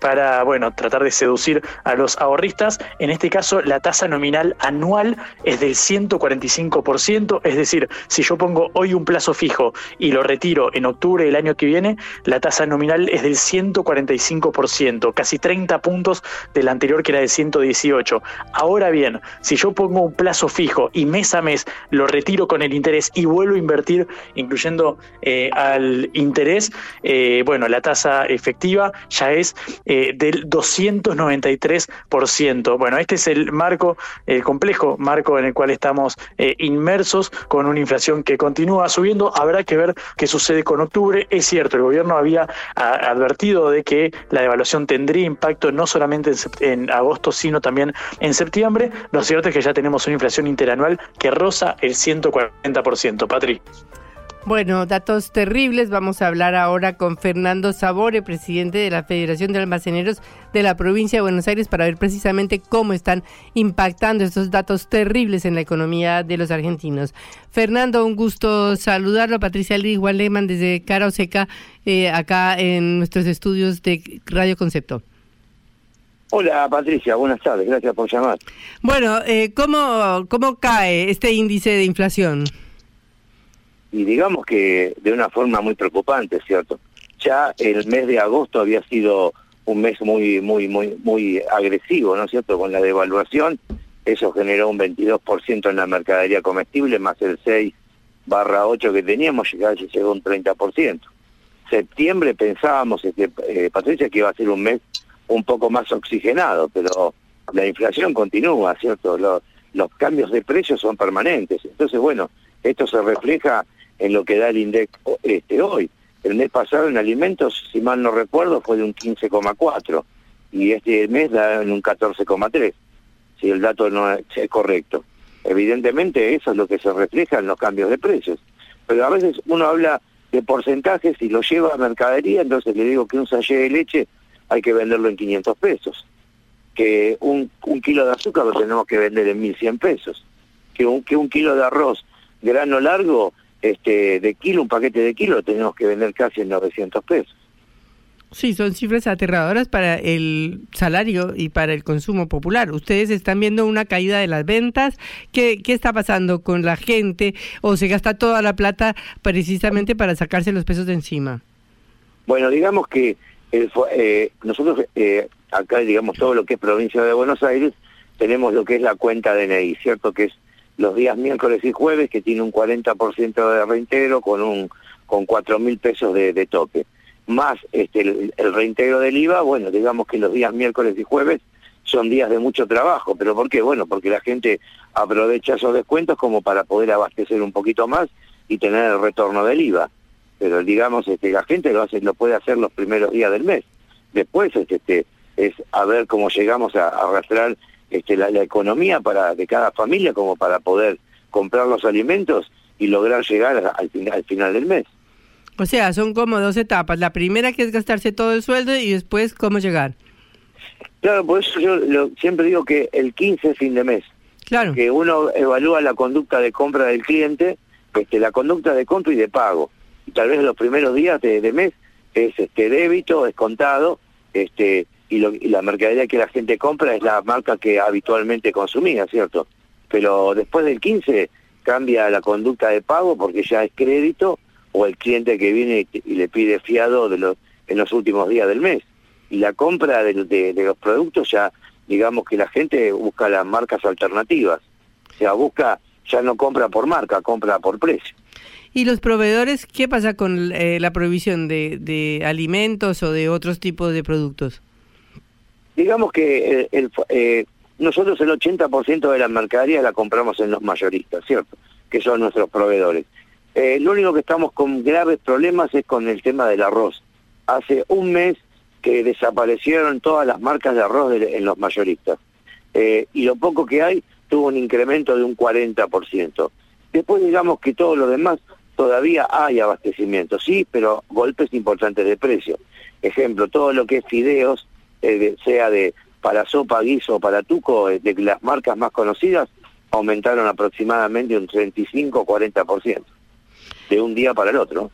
para, bueno, tratar de seducir a los ahorristas. En este caso, la tasa nominal anual es del 145%, es decir, si yo pongo hoy un plazo fijo y lo retiro en octubre del año que viene, la tasa nominal es del 145%, casi 30 puntos del anterior que era de 118. Ahora bien, si yo pongo un plazo fijo y mes a mes lo retiro con el interés y vuelvo a invertir, incluyendo eh, al interés interés, eh, bueno, la tasa efectiva ya es eh, del 293%. Bueno, este es el marco, el complejo marco en el cual estamos eh, inmersos con una inflación que continúa subiendo. Habrá que ver qué sucede con octubre. Es cierto, el gobierno había advertido de que la devaluación tendría impacto no solamente en, agosto, sino también en septiembre. Lo cierto es que ya tenemos una inflación interanual que roza el 140%. Patri. Bueno, datos terribles. Vamos a hablar ahora con Fernando Sabore, presidente de la Federación de Almaceneros de la provincia de Buenos Aires, para ver precisamente cómo están impactando estos datos terribles en la economía de los argentinos. Fernando, un gusto saludarlo. Patricia Liz Lehmann desde Cara Oseca, eh, acá en nuestros estudios de Radio Concepto. Hola Patricia, buenas tardes, gracias por llamar. Bueno, eh, ¿cómo, ¿cómo cae este índice de inflación? Y digamos que de una forma muy preocupante, ¿cierto? Ya el mes de agosto había sido un mes muy muy muy muy agresivo, ¿no es cierto? Con la devaluación, eso generó un 22% en la mercadería comestible, más el 6 barra 8 que teníamos, llegó un 30%. Septiembre pensábamos, este, eh, Patricia, que iba a ser un mes un poco más oxigenado, pero la inflación continúa, ¿cierto? Los cambios de precios son permanentes. Entonces, bueno, esto se refleja en lo que da el INDEC este, hoy. El mes pasado en alimentos, si mal no recuerdo, fue de un 15,4 y este mes da en un 14,3, si el dato no es, correcto. Evidentemente eso es lo que se refleja en los cambios de precios. Pero a veces uno habla de porcentajes y lo lleva a mercadería, entonces le digo que un sachet de leche hay que venderlo en 500 pesos, que un, un kilo de azúcar lo tenemos que vender en 1.100 pesos, que un, que un kilo de arroz grano largo este, de kilo, un paquete de kilo, tenemos que vender casi en 900 pesos. Sí, son cifras aterradoras para el salario y para el consumo popular. Ustedes están viendo una caída de las ventas. ¿Qué, qué está pasando con la gente? ¿O se gasta toda la plata precisamente para sacarse los pesos de encima? Bueno, digamos que eh, nosotros eh, acá, digamos, todo lo que es provincia de Buenos Aires, tenemos lo que es la cuenta DNI, ¿cierto? Que es los días miércoles y jueves, que tiene un 40% de reintegro con un con cuatro mil pesos de, toque. Más este, el, reintegro del IVA, bueno, digamos que los días miércoles y jueves son días de mucho trabajo, pero ¿por qué? Bueno, porque la gente aprovecha esos descuentos como para poder abastecer un poquito más y tener el retorno del IVA. Pero digamos, este, la gente lo hace, lo puede hacer los primeros días del mes. Después este, es a ver cómo llegamos a arrastrar este, la, economía para de cada familia como para poder comprar los alimentos y lograr llegar al, al final del mes. O sea, son como dos etapas. La primera que es gastarse todo el sueldo y después cómo llegar. Claro, por eso yo siempre digo que el 15 es fin de mes. Claro. Que uno evalúa la conducta de compra del cliente, este, la conducta de compra y de pago. Y tal vez los primeros días de, de mes es este débito, es contado, este, y, la mercadería que la gente compra es la marca que habitualmente consumía, ¿cierto? Pero después del 15 cambia la conducta de pago porque ya es crédito o el cliente que viene y le pide fiado de los, en los últimos días del mes. Y la compra de, de los productos ya, digamos que la gente busca las marcas alternativas. O sea, busca, ya no compra por marca, compra por precio. ¿Y los proveedores, qué pasa con eh, la provisión de, de alimentos o de otros tipos de productos? Digamos que el, eh, nosotros el 80% de la mercadería la compramos en los mayoristas, ¿cierto? Que son nuestros proveedores. Eh, lo único que estamos con graves problemas es con el tema del arroz. Hace un mes que desaparecieron todas las marcas de arroz en los mayoristas. Eh, y lo poco que hay tuvo un incremento de un 40%. Después digamos que todo lo demás todavía hay abastecimiento, sí, pero golpes importantes de precio. Ejemplo, todo lo que es fideos eh, sea de para sopa, guiso o para tuco, eh, de las marcas más conocidas, aumentaron aproximadamente un 35-40%, de un día para el otro.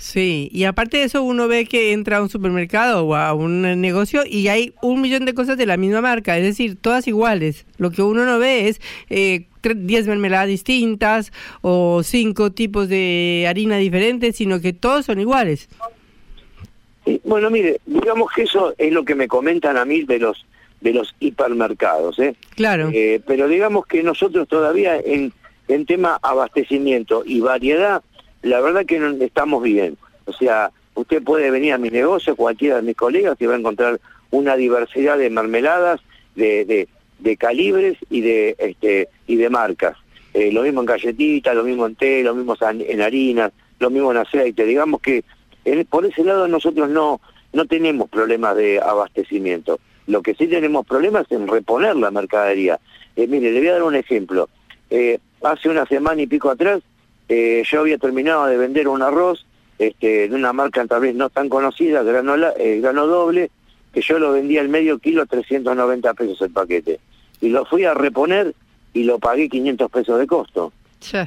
Sí, y aparte de eso uno ve que entra a un supermercado o a un negocio y hay un millón de cosas de la misma marca, es decir, todas iguales. Lo que uno no ve es eh, 10 mermeladas distintas o cinco tipos de harina diferentes, sino que todos son iguales bueno, mire, digamos que eso es lo que me comentan a mí de los de los hipermercados, ¿eh? Claro. Eh, pero digamos que nosotros todavía en, en tema abastecimiento y variedad, la verdad que no estamos bien. O sea, Usted puede venir a mi negocio, cualquiera de mis colegas, y va a encontrar una diversidad de mermeladas, de, de, de calibres y de, este, y de marcas. Eh, lo mismo en galletitas, lo mismo en té, lo mismo en harinas, lo mismo en aceite. Digamos que por ese lado nosotros no, no tenemos problemas de abastecimiento. Lo que sí tenemos problemas es en reponer la mercadería. Eh, mire, le voy a dar un ejemplo. Eh, hace una semana y pico atrás eh, yo había terminado de vender un arroz este, de una marca tal vez no tan conocida, granola, grano doble, que yo lo vendía al medio kilo a 390 pesos el paquete. Y lo fui a reponer y lo pagué 500 pesos de costo.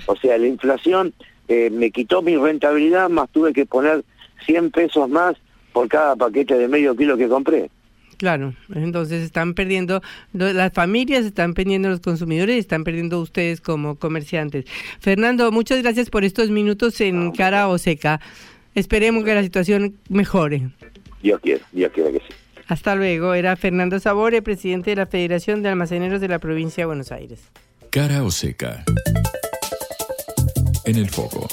O sea, la inflación me quitó mi rentabilidad, más tuve que poner 100 pesos más por cada paquete de medio kilo que compré. Claro, entonces están perdiendo, las familias están perdiendo los consumidores y están perdiendo ustedes como comerciantes. Fernando, muchas gracias por estos minutos en Cara o Seca. Esperemos que la situación mejore. Dios quiere, Dios quiere que sí. Hasta luego. Era Fernando Sabore, presidente de la Federación de Almaceneros de la provincia de Buenos Aires. Cara o Seca. En el foco.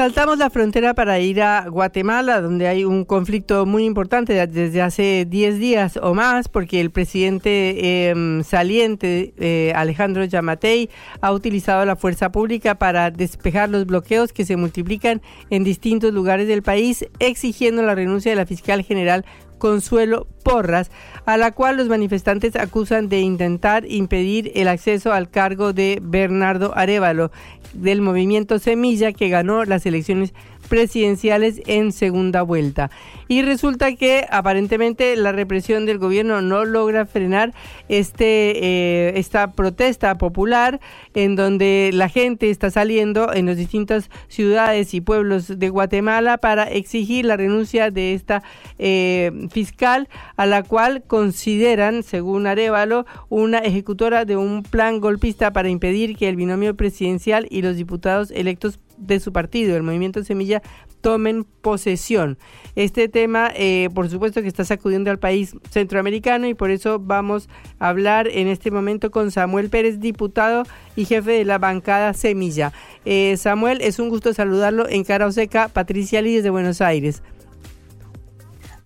Saltamos la frontera para ir a Guatemala, donde hay un conflicto muy importante desde hace 10 días o más, porque el presidente em, saliente, eh, Alejandro Yamatei, ha utilizado la fuerza pública para despejar los bloqueos que se multiplican en distintos lugares del país, exigiendo la renuncia de la fiscal general Consuelo Porras, a la cual los manifestantes acusan de intentar impedir el acceso al cargo de Bernardo Arevalo del movimiento Semilla que ganó las elecciones presidenciales en segunda vuelta. Y resulta que aparentemente la represión del gobierno no logra frenar este, eh, esta protesta popular en donde la gente está saliendo en las distintas ciudades y pueblos de Guatemala para exigir la renuncia de esta eh, fiscal a la cual consideran, según Arevalo, una ejecutora de un plan golpista para impedir que el binomio presidencial y los diputados electos de su partido, el Movimiento Semilla, tomen posesión. Este tema, eh, por supuesto, que está sacudiendo al país centroamericano y por eso vamos a hablar en este momento con Samuel Pérez, diputado y jefe de la bancada Semilla. Eh, Samuel, es un gusto saludarlo en Cara Oseca, Patricia Lídez de Buenos Aires.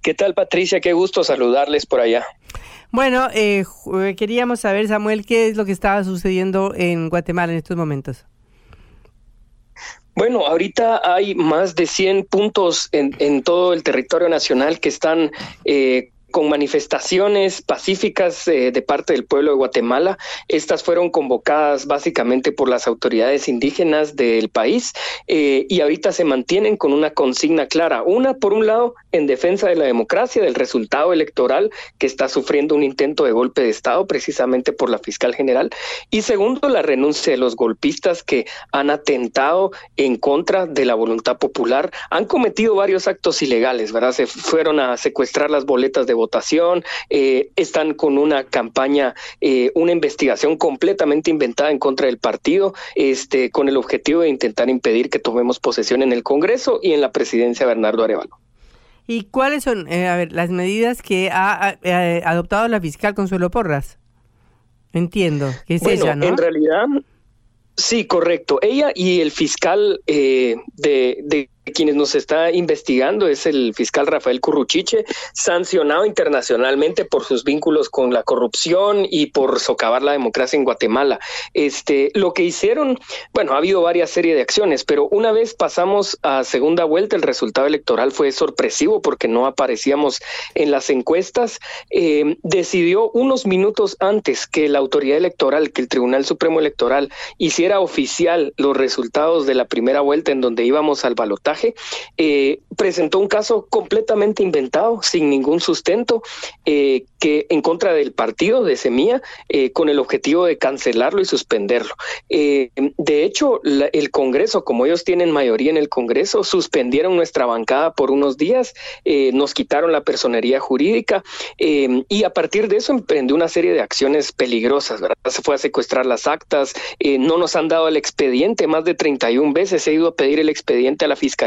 ¿Qué tal, Patricia? Qué gusto saludarles por allá. Bueno, eh, queríamos saber, Samuel, qué es lo que estaba sucediendo en Guatemala en estos momentos. Bueno, ahorita hay más de 100 puntos en, en todo el territorio nacional que están eh, con manifestaciones pacíficas eh, de parte del pueblo de Guatemala. Estas fueron convocadas básicamente por las autoridades indígenas del país eh, y ahorita se mantienen con una consigna clara. Una, por un lado, en defensa de la democracia, del resultado electoral que está sufriendo un intento de golpe de Estado precisamente por la fiscal general. Y segundo, la renuncia de los golpistas que han atentado en contra de la voluntad popular. Han cometido varios actos ilegales, ¿verdad? Se fueron a secuestrar las boletas de votación, eh, están con una campaña, eh, una investigación completamente inventada en contra del partido, este, con el objetivo de intentar impedir que tomemos posesión en el Congreso y en la presidencia de Bernardo Arevalo. ¿Y cuáles son, eh, a ver, las medidas que ha, adoptado la fiscal Consuelo Porras? Entiendo que es ella, ¿no? En realidad, sí, correcto. Ella y el fiscal de, de quienes nos está investigando es el fiscal Rafael Curruchiche, sancionado internacionalmente por sus vínculos con la corrupción y por socavar la democracia en Guatemala. Este, lo que hicieron, bueno, ha habido varias series de acciones, pero una vez pasamos a segunda vuelta, el resultado electoral fue sorpresivo porque no aparecíamos en las encuestas. Eh, decidió unos minutos antes que la autoridad electoral, que el Tribunal Supremo Electoral hiciera oficial los resultados de la primera vuelta en donde íbamos al balotaje eh, presentó un caso completamente inventado, sin ningún sustento, eh, que en contra del partido de Semilla, eh, con el objetivo de cancelarlo y suspenderlo. de hecho, el Congreso, como ellos tienen mayoría en el Congreso, suspendieron nuestra bancada por unos días, nos quitaron la personería jurídica y a partir de eso emprendió una serie de acciones peligrosas, Se fue a secuestrar las actas, no nos han dado el expediente, más de 31 veces he ido a pedir el expediente a la fiscalía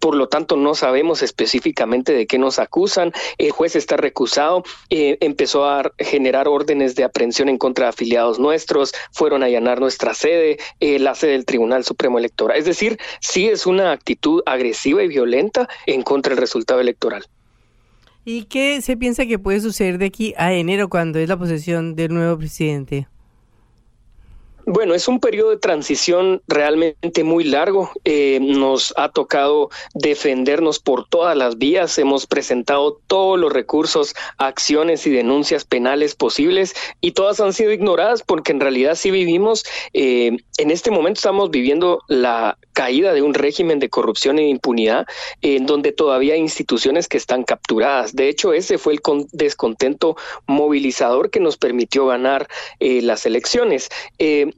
por lo tanto no sabemos específicamente de qué nos acusan. El juez está recusado, eh, empezó a generar órdenes de aprehensión en contra de afiliados nuestros, fueron a allanar nuestra sede, eh, la sede del Tribunal Supremo Electoral. Es decir, sí es una actitud agresiva y violenta en contra del resultado electoral. ¿Y qué se piensa que puede suceder de aquí a enero cuando es la posesión del nuevo presidente? Bueno, es un periodo de transición realmente muy largo. Eh, nos ha tocado defendernos por todas las vías. Hemos presentado todos los recursos, acciones y denuncias penales posibles y todas han sido ignoradas porque en realidad sí vivimos, eh, en este momento estamos viviendo la caída de un régimen de corrupción e impunidad en donde todavía hay instituciones que están capturadas. De hecho, ese fue el descontento movilizador que nos permitió ganar eh, las elecciones.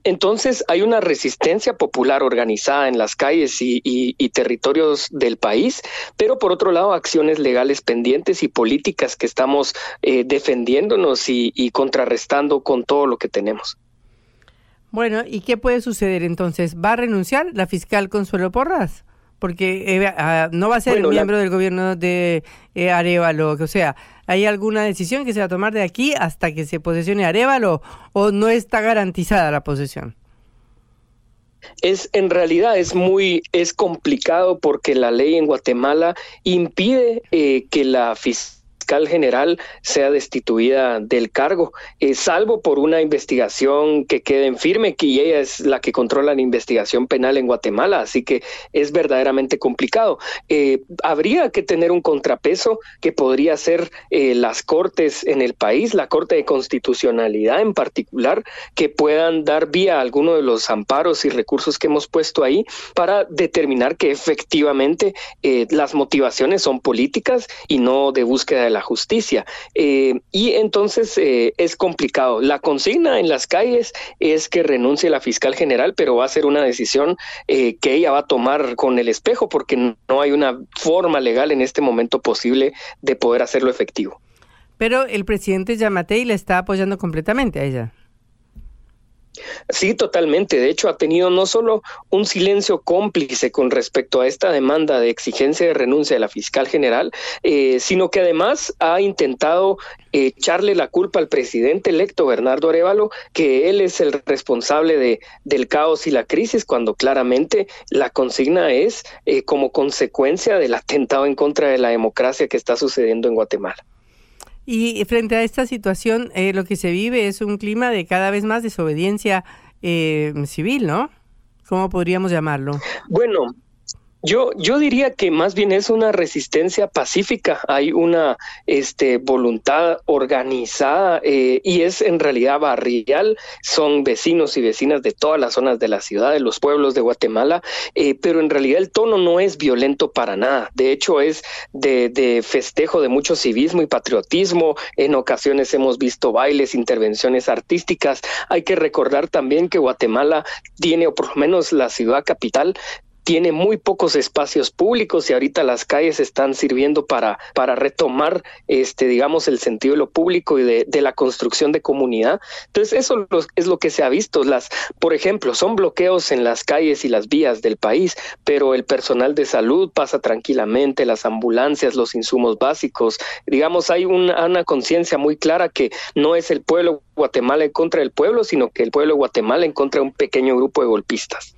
Entonces, hay una resistencia popular organizada en las calles y, territorios del país, pero por otro lado, acciones legales pendientes y políticas que estamos eh, defendiéndonos y contrarrestando con todo lo que tenemos. Bueno, ¿y qué puede suceder entonces? ¿Va a renunciar la fiscal Consuelo Porras? Porque eh, ah, no va a ser miembro del gobierno de eh, Arevalo. O sea, ¿hay alguna decisión que se va a tomar de aquí hasta que se posesione Arevalo o no está garantizada la posesión? es en realidad es muy es complicado porque la ley en Guatemala impide eh, que la fiscal fiscal general sea destituida del cargo, eh, salvo por una investigación que quede en firme, que ella es la que controla la investigación penal en Guatemala, así que es verdaderamente complicado. Eh, habría que tener un contrapeso que podría ser eh, las cortes en el país, la Corte de Constitucionalidad en particular, que puedan dar vía a alguno de los amparos y recursos que hemos puesto ahí para determinar que efectivamente las motivaciones son políticas y no de búsqueda de la justicia. Eh, y entonces eh, es complicado. La consigna en las calles es que renuncie la fiscal general, pero va a ser una decisión eh, que ella va a tomar con el espejo porque no hay una forma legal en este momento posible de poder hacerlo efectivo. Pero el presidente Yamatei le está apoyando completamente a ella. Sí, totalmente. De hecho, ha tenido no solo un silencio cómplice con respecto a esta demanda de exigencia de renuncia de la fiscal general, eh, sino que además ha intentado echarle la culpa al presidente electo Bernardo Arevalo, que él es el responsable de, del caos y la crisis, cuando claramente la consigna es eh, como consecuencia del atentado en contra de la democracia que está sucediendo en Guatemala. Y frente a esta situación, eh, lo que se vive es un clima de cada vez más desobediencia eh, civil, ¿no? ¿Cómo podríamos llamarlo? Bueno, yo, yo diría que más bien es una resistencia pacífica, hay una este, voluntad organizada eh, y es en realidad barrial, son vecinos y vecinas de todas las zonas de la ciudad, de los pueblos de Guatemala, eh, pero en realidad el tono no es violento para nada, de hecho es de, de festejo de mucho civismo y patriotismo, en ocasiones hemos visto bailes, intervenciones artísticas, hay que recordar también que Guatemala tiene, o por lo menos la ciudad capital, tiene muy pocos espacios públicos y ahorita las calles están sirviendo para, para retomar, este, digamos, el sentido de lo público y de, de la construcción de comunidad. Entonces, eso es lo que se ha visto. Las, por ejemplo, son bloqueos en las calles y las vías del país, pero el personal de salud pasa tranquilamente, las ambulancias, los insumos básicos. Digamos, hay una, una conciencia muy clara que no es el pueblo Guatemala en contra del pueblo, sino que el pueblo de Guatemala en contra de un pequeño grupo de golpistas.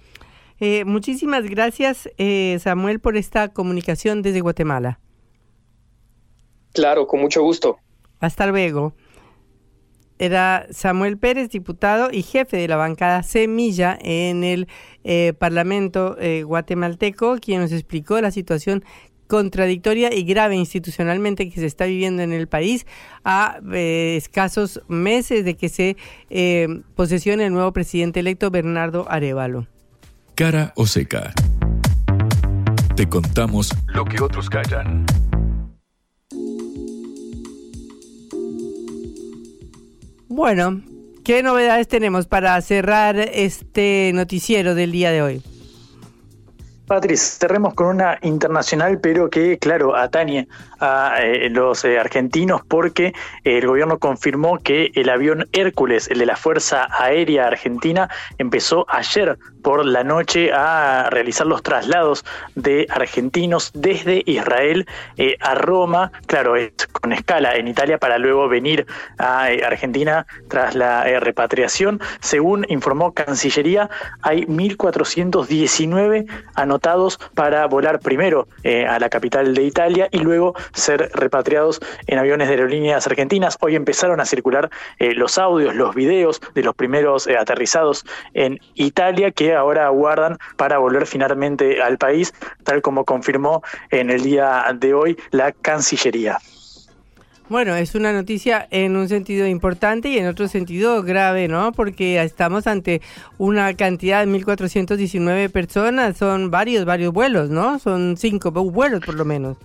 Eh, muchísimas gracias, eh, Samuel, por esta comunicación desde Guatemala. Claro, con mucho gusto. Hasta luego. Era Samuel Pérez, diputado y jefe de la bancada Semilla en el eh, Parlamento guatemalteco, quien nos explicó la situación contradictoria y grave institucionalmente que se está viviendo en el país a escasos meses de que se posesione el nuevo presidente electo Bernardo Arevalo. Cara o seca. Te contamos lo que otros callan. Bueno, ¿qué novedades tenemos para cerrar este noticiero del día de hoy? Patrice, cerremos con una internacional, pero que, claro, atañe a eh, los eh, argentinos porque el gobierno confirmó que el avión Hércules, el de la Fuerza Aérea Argentina, empezó ayer por la noche a realizar los traslados de argentinos desde Israel eh, a Roma, claro, con escala en Italia para luego venir a eh, Argentina tras la eh, repatriación. Según informó Cancillería, hay 1.419 anotados para volar primero a la capital de Italia y luego ser repatriados en aviones de aerolíneas argentinas. Hoy empezaron a circular los audios, los videos de los primeros aterrizados en Italia que ahora aguardan para volver finalmente al país, tal como confirmó en el día de hoy la Cancillería. Bueno, es una noticia en un sentido importante y en otro sentido grave, ¿no? Porque estamos ante una cantidad de 1.419 personas, son varios, varios vuelos, ¿no? Son cinco vuelos por lo menos.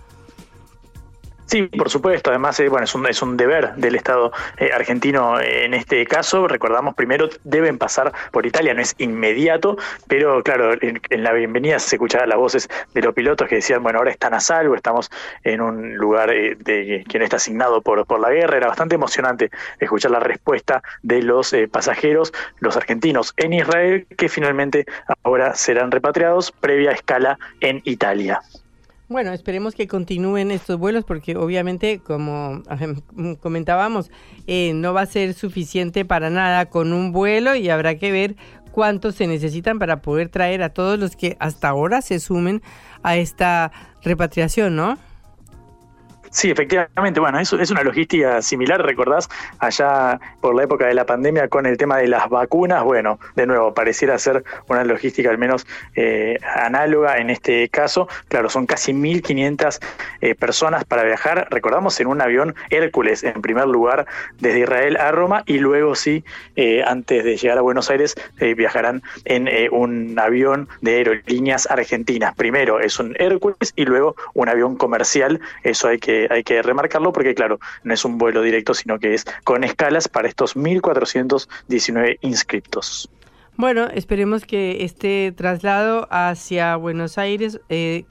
Sí, por supuesto. Además, eh, bueno, es un, es un deber del Estado eh, argentino en este caso. Recordamos, primero deben pasar por Italia, no es inmediato, pero claro, en, la bienvenida se escuchaban las voces de los pilotos que decían, bueno, ahora están a salvo, estamos en un lugar eh, de quien está asignado por, por la guerra. Era bastante emocionante escuchar la respuesta de los pasajeros, los argentinos en Israel, que finalmente ahora serán repatriados previa escala en Italia. Bueno, esperemos que continúen estos vuelos porque obviamente, como (laughs) comentábamos, eh, no va a ser suficiente para nada con un vuelo y habrá que ver cuántos se necesitan para poder traer a todos los que hasta ahora se sumen a esta repatriación, ¿no? Sí, efectivamente. Bueno, eso es una logística similar, recordás, allá por la época de la pandemia con el tema de las vacunas. Bueno, de nuevo, pareciera ser una logística al menos eh, análoga en este caso. Claro, son casi 1.500 eh, personas para viajar. Recordamos en un avión Hércules, en primer lugar, desde Israel a Roma y luego sí, eh, antes de llegar a Buenos Aires, viajarán en un avión de aerolíneas argentinas. Primero es un Hércules y luego un avión comercial. Eso hay que hay que remarcarlo porque, claro, no es un vuelo directo, sino que es con escalas para estos 1.419 inscriptos. Bueno, esperemos que este traslado hacia Buenos Aires eh,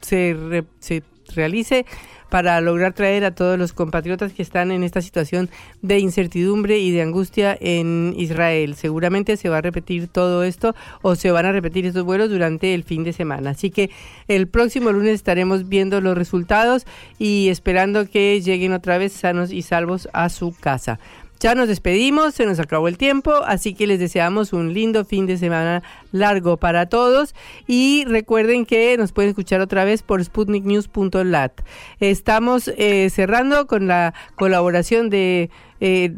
se, se realice para lograr traer a todos los compatriotas que están en esta situación de incertidumbre y de angustia en Israel. Seguramente se va a repetir todo esto o se van a repetir estos vuelos durante el fin de semana. Así que el próximo lunes estaremos viendo los resultados y esperando que lleguen otra vez sanos y salvos a su casa. Ya nos despedimos, se nos acabó el tiempo, así que les deseamos un lindo fin de semana largo para todos y recuerden que nos pueden escuchar otra vez por sputniknews.lat. Estamos eh, cerrando con la colaboración de... Eh,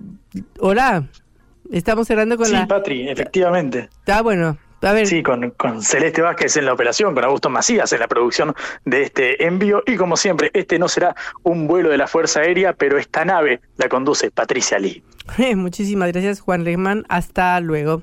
hola, estamos cerrando con la... Sí, Patri, efectivamente. Está bueno, Sí, con, con, Celeste Vázquez en la operación, con Augusto Macías en la producción de este envío. Y como siempre, este no será un vuelo de la Fuerza Aérea, pero esta nave la conduce Patricia Lee. (laughs) Muchísimas gracias, Juan Lehmann. Hasta luego.